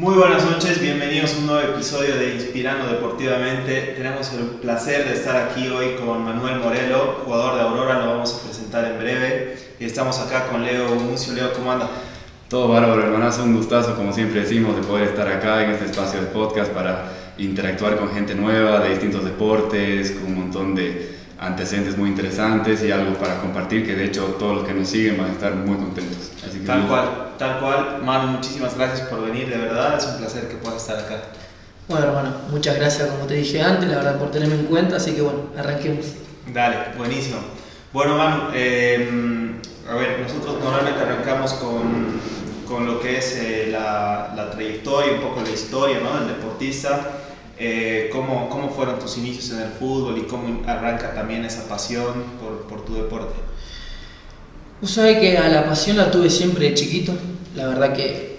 Muy buenas noches, bienvenidos a un nuevo episodio de Inspirando Deportivamente. Tenemos el placer de estar aquí hoy con Manuel Morelo, jugador de Aurora, lo vamos a presentar en breve. Y estamos acá con Leo Muncio. Leo, ¿cómo anda? Todo bárbaro, hermanazo, un gustazo, como siempre decimos, de poder estar acá en este espacio de podcast para interactuar con gente nueva de distintos deportes, con un montón de antecedentes muy interesantes y algo para compartir que de hecho todos los que nos siguen van a estar muy contentos. Tal cual, tal cual. Manu, muchísimas gracias por venir, de verdad, es un placer que puedas estar acá. Bueno, hermano, muchas gracias como te dije antes, la verdad por tenerme en cuenta, así que bueno, arranquemos. Dale, buenísimo. Bueno, Manu, em, a ver, nosotros normalmente arrancamos con, con lo que es eh, la, la, trayectoria, un poco la historia ¿no? del deportista. Eh, ¿cómo, ¿Cómo fueron tus inicios en el fútbol y cómo arranca también esa pasión por, por tu deporte? Vos sabés que a la pasión la tuve siempre de chiquito. La verdad que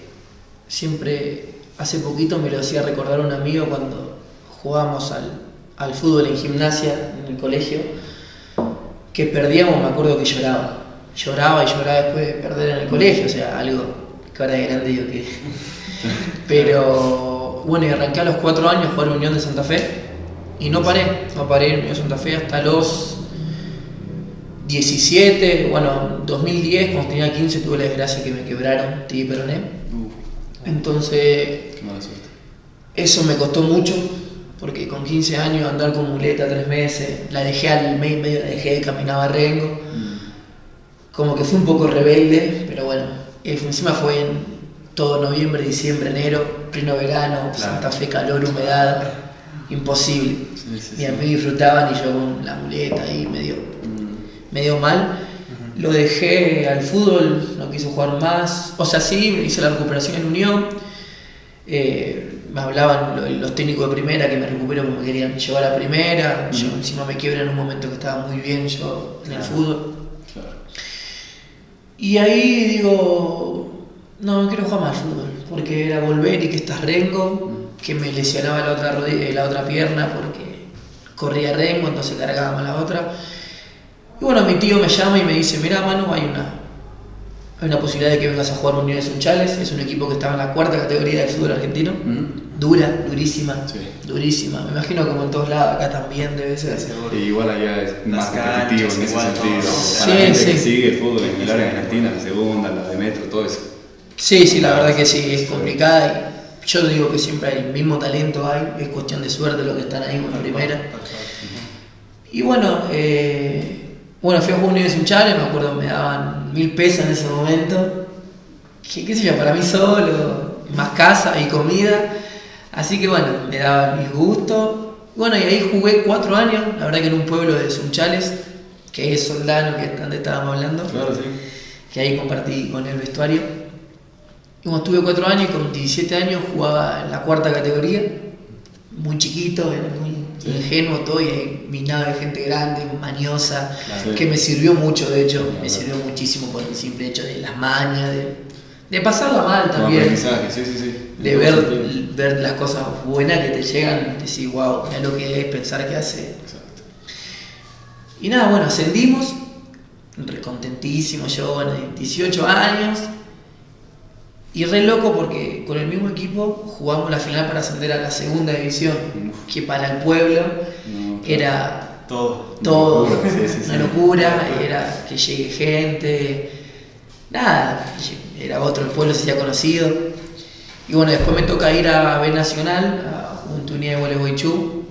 siempre, hace poquito me lo hacía recordar un amigo cuando jugábamos al, al fútbol en gimnasia en el colegio, que perdíamos, me acuerdo que lloraba. Lloraba y lloraba después de perder en el colegio, o sea, algo que ahora de grande digo que... Pero bueno, y arranqué a los cuatro años jugar Unión de Santa Fe y no paré, no paré en Unión de Santa Fe hasta los 17, bueno, 2010, cuando tenía 15 tuve la desgracia que me quebraron, te peroné. Entonces, eso me costó mucho, porque con 15 años andar con muleta tres meses, la dejé al mes medio, la dejé, caminaba rengo. Mm. Como que fue un poco rebelde, pero bueno, encima fue en todo noviembre, diciembre, enero, pleno verano, Santa Fe, calor, humedad, imposible. y a mí disfrutaban y yo con la muleta ahí medio. Medio mal. Lo dejé al fútbol, no quiso jugar más. O sea, sí, hice la recuperación en Unión. Eh, me hablaban los técnicos de primera que me recupero porque me querían llevar a primera. Yo encima me quiebra en un momento que estaba muy bien yo en el fútbol. Y ahí digo, no, no quiero jugar más fútbol, porque era volver y que estás rengo, que me lesionaba la otra, rodilla, la otra pierna porque corría rengo, entonces cargaba más la otra. Y bueno, mi tío me llama y me dice, mira Manu, hay una, hay una posibilidad de que vengas a jugar Unión de Sunchales, es un equipo que estaba en la cuarta categoría del fútbol argentino, dura, durísima, durísima, me imagino como en todos lados, acá también debe ser. igual allá es más competitivo en ese sentido. Sí, sí. sigue el fútbol en el área argentina, la segunda, la de metro, todo eso. Sí, sí, la verdad que sí, es complicada. Y yo digo que siempre hay el mismo talento, hay, es cuestión de suerte lo que están ahí con la primera. Y bueno, eh, bueno, fui a jugar un Sunchales, me acuerdo, me daban mil pesos en ese momento. ¿Qué, qué sé yo, para mí solo, más casa y comida. Así que bueno, me daban mis gustos. Bueno, y ahí jugué cuatro años, la verdad que en un pueblo de Sunchales, que es Soldano, que es donde estábamos hablando. Claro, sí. Que ahí compartí con el vestuario. Como estuve cuatro años y con 17 años jugaba en la cuarta categoría, muy chiquito, era muy ingenuo todo y ahí minaba de gente grande, mañosa, que me sirvió mucho, de hecho, me sirvió muchísimo por el simple hecho de las mañas, de, de pasarla mal también. de ver, ver las cosas buenas que te llegan, decir, wow, mira lo que es pensar que hace. Y nada, bueno, ascendimos, recontentísimo yo, bueno, 18 años, y re loco porque con el mismo equipo jugamos la final para ascender a la segunda división, que para el pueblo era todo, todo. Una locura, era que llegue gente, nada, era otro, el pueblo se hacía conocido. Y bueno, después me toca ir a B Nacional, a Juntunía de Gualeguaychú.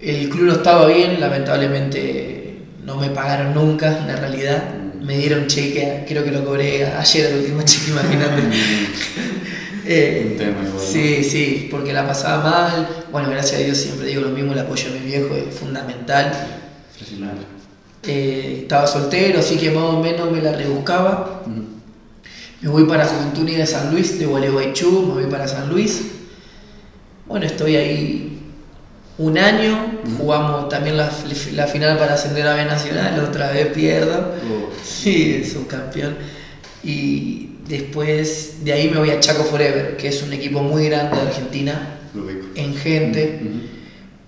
El club no estaba bien, lamentablemente no me pagaron nunca, en la realidad me dieron cheque, creo que lo cobré ayer el último cheque, imagínate. eh, sí, sí, porque la pasaba mal. Bueno, gracias a Dios siempre digo lo mismo, el apoyo de mi viejo es fundamental. Eh, estaba soltero, así que más o menos me la rebuscaba. Me voy para Juventud de San Luis, de Gualeguaychú, me voy para San Luis. Bueno, estoy ahí un año, jugamos también la, final para ascender a B Nacional, otra vez pierdo. Oh. Sí, es un campeón. Y después de ahí me voy a Chaco Forever, que es un equipo muy grande de Argentina, en gente.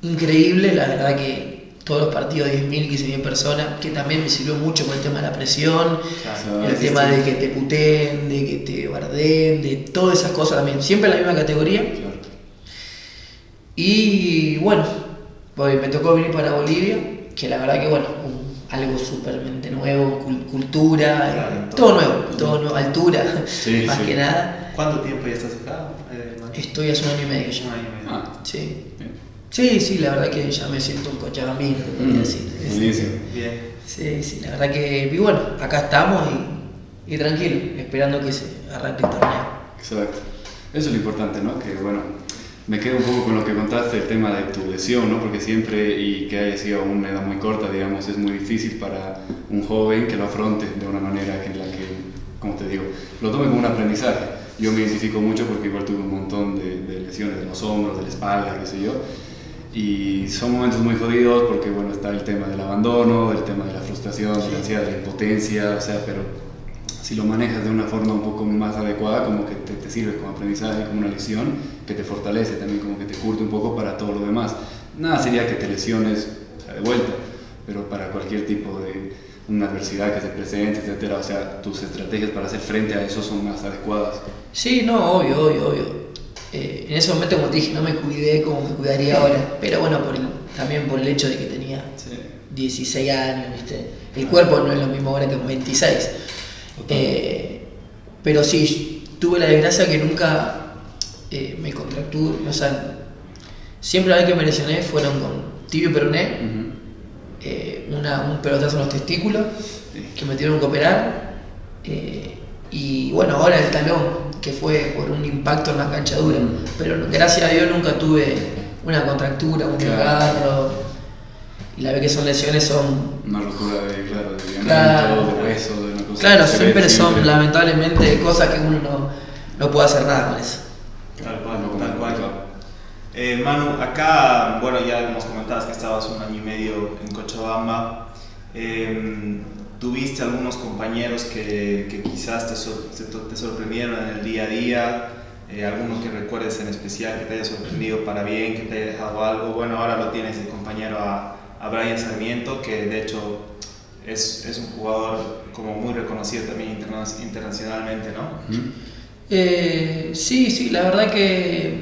Increíble, la verdad que todos los partidos 10.000, 15.000 personas, que también me sirvió mucho con el tema de la presión, Claro. el tema de que te puteen, de que te barden, de todas esas cosas también, siempre en la misma categoría. Claro. Y bueno, pues me tocó venir para Bolivia, que la verdad que bueno, un- algo supermente nuevo, cul- cultura, Claro, eh, todo. todo nuevo, todo nuevo, altura, Sí, más sí. que nada. ¿Cuánto tiempo ya estás acá? Eh? Estoy hace un año y medio ya. Un año y medio. Ah, Sí. bien. Sí, sí, la verdad que ya me siento un cochabamino, podría Mm, decir. Es- Buenísimo. Bien. Sí, sí, la verdad que, y bueno, acá estamos y, y tranquilo, esperando que se arranque el torneo. Exacto. Eso es lo importante, ¿no? Que bueno, me quedo un poco con lo que contaste, el tema de tu lesión, ¿no? Porque siempre, y que haya sido una edad muy corta, digamos, es muy difícil para un joven que lo afronte de una manera en la que, como te digo, lo tome como un aprendizaje. Yo me identifico mucho porque igual tuve un montón de, de lesiones de los hombros, de la espalda, qué sé yo. Y son momentos muy jodidos porque, bueno, está el tema del abandono, el tema de la frustración, de la ansiedad, de la impotencia, o sea, pero si lo manejas de una forma un poco más adecuada, como que te, te sirve como aprendizaje, como una lección, que te fortalece también, como que te curte un poco para todo lo demás. Nada sería que te lesiones o sea, de vuelta, pero para cualquier tipo de una adversidad que se presente, etcétera, o sea, tus estrategias para hacer frente a eso son más adecuadas. Sí, no, obvio, obvio, obvio. Eh, en ese momento, como te dije, no me cuidé como me cuidaría ahora, pero bueno, por el- también por el hecho de que tenía 16 años, ¿viste? El cuerpo no es lo mismo ahora que con 26. Eh, pero sí, tuve la desgracia que nunca eh, me contracturé, o sea, siempre la vez que me lesioné fueron con tibio peroné, eh, una, un pelotazo en los testículos, Sí. que me tuvieron que operar, eh, y bueno, ahora el talón, que fue por un impacto en la cancha dura, Mm. pero gracias a Dios nunca tuve una contractura, un desgarro, y la vez que son lesiones son Una rotura de, claro, de ligamento, Claro. de hueso, de una cosa Claro, ve siempre son siempre. lamentablemente cosas que uno no, no puede hacer nada con eso. Tal cual, Algo tal cual. Eh, Manu, acá, bueno, ya hemos comentado que estabas un año y medio en Cochabamba. Eh, ¿Tuviste algunos compañeros que, que quizás te, te, sorprendieron en el día a día? Eh, ¿Alguno que recuerdes en especial que te haya sorprendido para bien, que te haya dejado algo? Bueno, ahora lo tienes de compañero a, a Brian Sarmiento, que de hecho es, es un jugador como muy reconocido también interna- internacionalmente, ¿no? Ujú. Eh, sí, sí, la verdad que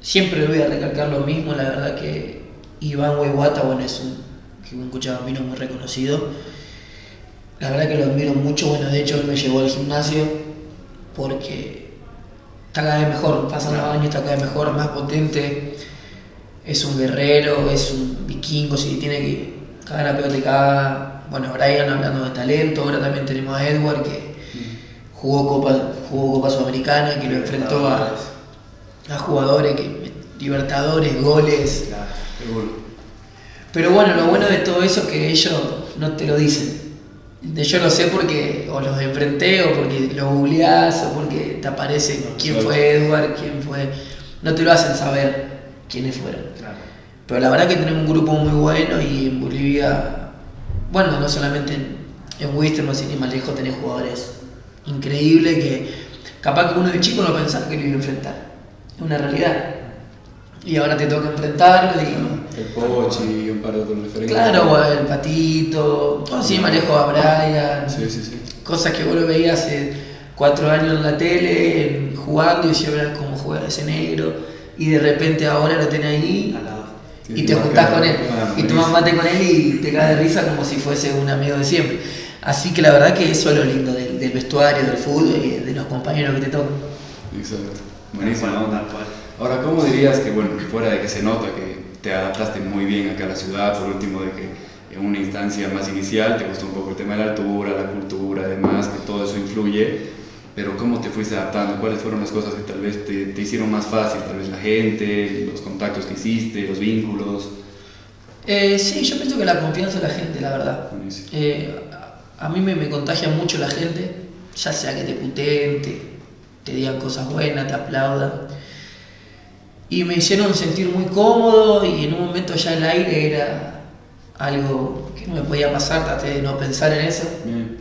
siempre voy a recalcar lo mismo, la verdad que Iván Huehuata, bueno, es un, un cochabambino muy reconocido. La verdad que lo admiro mucho, bueno, de hecho él me llevó al gimnasio porque está cada vez mejor, pasan los años, está cada vez mejor, más potente, es un guerrero, es un vikingo, si tiene que cagar a pelota y caga. Bueno, Brian hablando de talento, ahora también tenemos a Edward que jugó Copa, jugó Copa Sudamericana, que lo enfrentó a, a jugadores que libertadores, goles. Pero bueno, lo bueno de todo eso es que ellos no te lo dicen. Yo lo sé porque o los enfrenté o porque lo googleás o porque te aparece quién fue Edward, quién fue. No te lo hacen saber quiénes fueron. Pero la verdad que tenemos un grupo muy bueno y en Bolivia, bueno, no solamente en, en Wisterman, sino más lejos tenés jugadores increíbles que capaz que uno de chico no pensaba que lo iba a enfrentar. Es una realidad. Y ahora te toca enfrentarlo y... El Pochi y un par de otros referentes. Claro, el patito, o así más lejos a Brian, Sí, sí, sí. cosas que vos lo veías hace cuatro años en la tele, jugando y "Mirá cómo juega ese negro, y de repente ahora lo tenés ahí y te juntás con él, Ah, y tomás mate con él y te caes de risa como si fuese un amigo de siempre. Así que la verdad que eso es lo lindo del, del vestuario, del fútbol y de los compañeros que te tocan. Exacto. Buenísimo. Tal cual, tal cual. Ahora, ¿cómo dirías que, bueno, fuera de que se nota que te adaptaste muy bien acá a la ciudad, por último, de que en una instancia más inicial te costó un poco el tema de la altura, la cultura, además, que todo eso influye, pero ¿cómo te fuiste adaptando? ¿Cuáles fueron las cosas que tal vez te, te hicieron más fácil? Tal vez la gente, los contactos que hiciste, los vínculos. Eh, sí, yo pienso que la confianza de la gente, la verdad. Eh, a mí me, me contagia mucho la gente, ya sea que te puteen, te, te digan cosas buenas, te aplaudan. Y me hicieron sentir muy cómodo y en un momento ya el aire era algo que no me podía pasar, traté de no pensar en eso. Bien.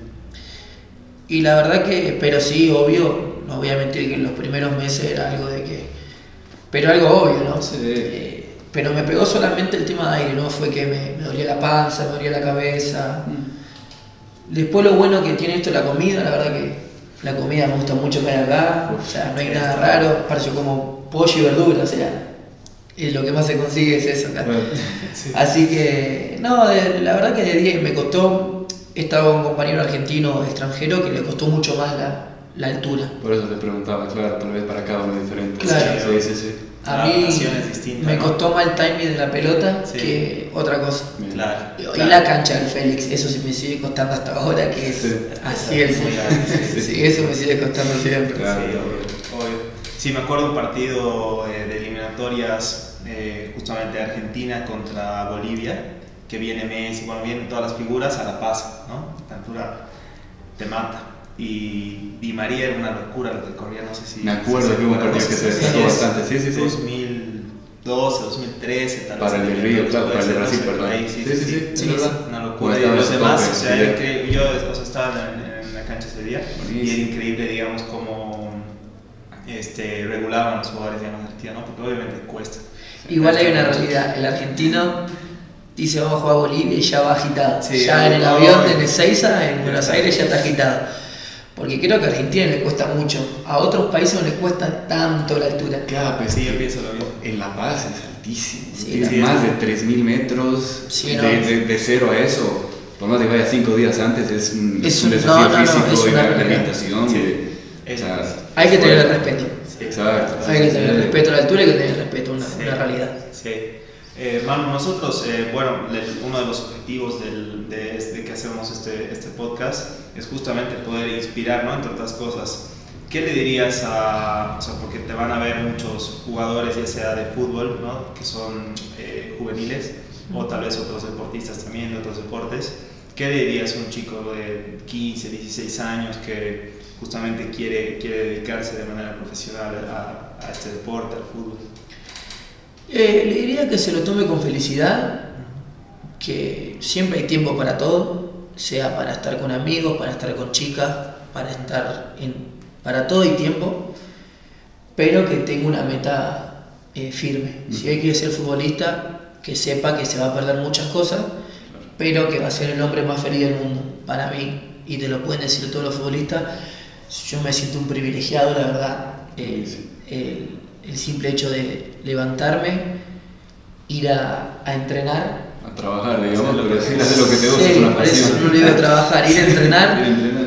Y la verdad que, pero sí, obvio, no voy a mentir que en los primeros meses era algo de que, pero algo obvio, ¿no? Sí. Eh, pero me pegó solamente el tema de aire, no fue que me, me dolía la panza, me dolía la cabeza. Después lo bueno que tiene esto la comida, la verdad que la comida me gusta mucho comer acá, o sea, no hay nada raro, parece como pollo y verdura, o sea, y lo que más se consigue es eso acá. Así que, no, de- la verdad que de 10 me costó, estaba con un compañero argentino extranjero que le costó mucho más la, la altura. Por eso te preguntaba, claro, tal vez para cada uno es diferente. Claro. Sí, sí, sí. A mí me ¿no? costó más el timing de la pelota Sí. que otra cosa. Claro. Y claro. la cancha del Félix, eso sí me sigue costando hasta ahora, que es Sí. así el fútbol. Sí, eso me sigue costando siempre. Claro. Sí, obvio, obvio. Sí, me acuerdo un partido eh, de eliminatorias eh, justamente de Argentina contra Bolivia, que viene Messi, bueno, vienen todas las figuras a La Paz, ¿no? La altura te mata. Y Di María era una locura lo que corría, no sé si... Me acuerdo si que hubo un partido que se destacó es bastante, sí, sí, sí. 2012, 2013, tal vez. Para el Río, claro, para el Brasil, perdón. ahí, sí, sí, sí. es Sí. Una Como locura. Y los demás, o sea, sí. era increíble. yo o sea, estaba en, en la cancha ese día y era increíble, digamos, cómo este, regulaban los jugadores de Argentina, ¿no? Porque obviamente cuesta. Igual hay una realidad, el argentino dice vamos a jugar a Bolivia y ya va agitado. Sí, ya en el avión de Ezeiza, en Buenos Aires ya está agitado. Porque creo que a Argentina le cuesta mucho, a otros países no les cuesta tanto la altura. Claro, pues Sí, yo pienso lo mismo. En La Paz es altísimo. Sí, es más de 3.000 metros. Sí, de, no. de, de cero a eso. Por más que vaya cinco días antes, es un, Es un un- desafío no, no, no, físico es y una alimentación. O sea, Hay que tener el respeto. Exacto. Hay que tener el respeto a la altura y hay que tener respeto a una, Sí. una realidad. Sí. Eh, Manu, nosotros, eh, bueno, le- uno de los objetivos del, de, que hacemos este, este podcast es justamente poder inspirar, ¿no? Entre otras cosas. ¿Qué le dirías a, o sea, porque te van a ver muchos jugadores, ya sea de fútbol, ¿no? Que son eh, juveniles, o tal vez otros deportistas también de otros deportes. ¿Qué le dirías a un chico de 15, 16 años que justamente quiere, quiere dedicarse de manera profesional a este deporte, al fútbol? Eh, le diría que se lo tome con felicidad, que siempre hay tiempo para todo, sea para estar con amigos, para estar con chicas, para estar en, para todo hay tiempo, pero que tenga una meta eh, firme. Si hoy quiere ser futbolista, que sepa que se va a perder muchas cosas, pero que va a ser el hombre más feliz del mundo, para mí, y te lo pueden decir todos los futbolistas, yo me siento un privilegiado, la verdad. Eh, el, el simple hecho de levantarme, ir a, a entrenar. A trabajar, digamos, Hacer lo pero que- sí, hacer lo que te gusta, Sí, es una por eso pasión. no le digo trabajar, ir a entrenar. Ir a entrenar.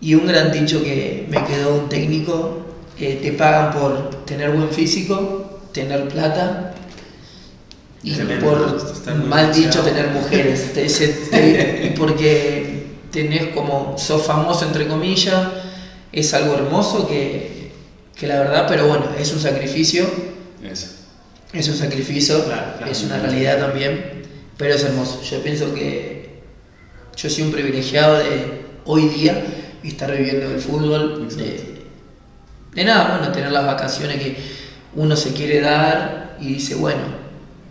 Y un gran dicho que me quedó un técnico, eh, te pagan por tener buen físico, tener plata y Excelente. por mal dicho tener mujeres. Te- te- y porque tenés como, sos famoso entre comillas, es algo hermoso que, que la verdad, pero bueno, es un sacrificio, Eso. es un sacrificio, Claro, claro. es una realidad también, pero es hermoso. Yo pienso que yo soy un privilegiado de hoy día estar viviendo el fútbol, de, de nada, bueno, tener las vacaciones que uno se quiere dar y dice, bueno,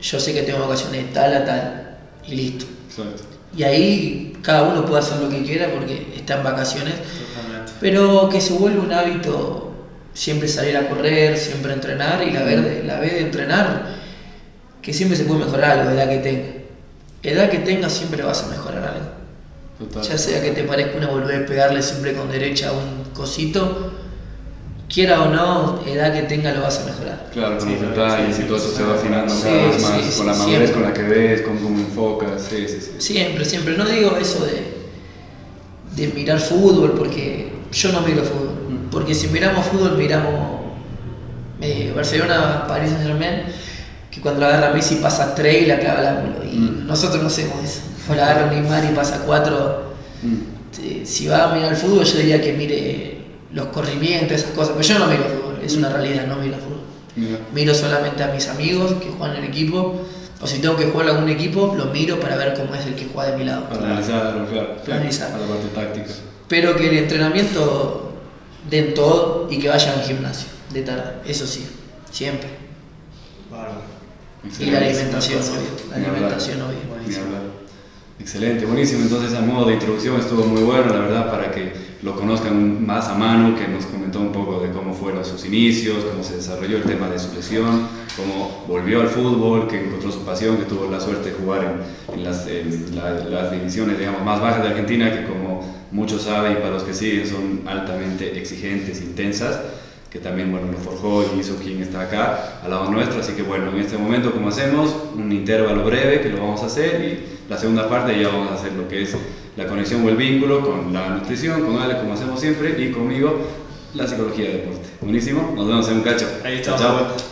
yo sé que tengo vacaciones de tal a tal y listo. Exacto. Y ahí cada uno puede hacer lo que quiera porque está en vacaciones, Totalmente. pero que se vuelva un hábito siempre salir a correr, siempre entrenar y la, verde, la vez de entrenar, que siempre se puede mejorar algo, edad que tenga. Edad que tenga siempre vas a mejorar algo. Total. Ya sea que te parezca una boludez pegarle siempre con derecha a un cosito, quiera o no, edad que tenga lo vas a mejorar. Claro, con Sí, los sí, detalles sí, y todo eso se va afinando sí, cada vez más, sí, con la siempre. madurez con la que ves, con cómo enfocas, sí, sí, sí. Siempre, siempre. No digo eso de, de mirar fútbol, porque yo no miro fútbol. Porque si miramos fútbol, miramos eh, Barcelona, Paris Saint Germain, que cuando la agarra Messi pasa 3 y la clava al ángulo. Y Mm. nosotros no hacemos eso. O la agarra Neymar y pasa 4. Mm. Si va a mirar fútbol, yo diría que mire los corrimientos, esas cosas. Pero yo no miro fútbol, es una realidad, no miro fútbol. Miro solamente a mis amigos que juegan en el equipo. O si tengo que jugar algún equipo, lo miro para ver cómo es el que juega de mi lado. Para analizarlo, claro. Para analizar. A la parte táctica. Pero que el entrenamiento den todo y que vayan al gimnasio de tarde. Eso sí, siempre. Y la alimentación, obvio. La alimentación, obvio. Excelente, buenísimo. Entonces, a modo de introducción estuvo muy bueno, la verdad, para que lo conozcan más a mano, que nos comentó un poco de cómo fueron sus inicios, cómo se desarrolló el tema de su lesión, cómo volvió al fútbol, que encontró su pasión, que tuvo la suerte de jugar en, las, las, divisiones digamos, más bajas de Argentina, que como muchos saben y para los que siguen son altamente exigentes, intensas que también bueno, lo forjó y hizo quien está acá al lado nuestro. Así que bueno, en este momento como hacemos, un intervalo breve que lo vamos a hacer y la segunda parte ya vamos a hacer lo que es la conexión o el vínculo con la nutrición, con Ale como hacemos siempre y conmigo la psicología del deporte. Buenísimo, nos vemos en un cacho. Ahí estamos. chao.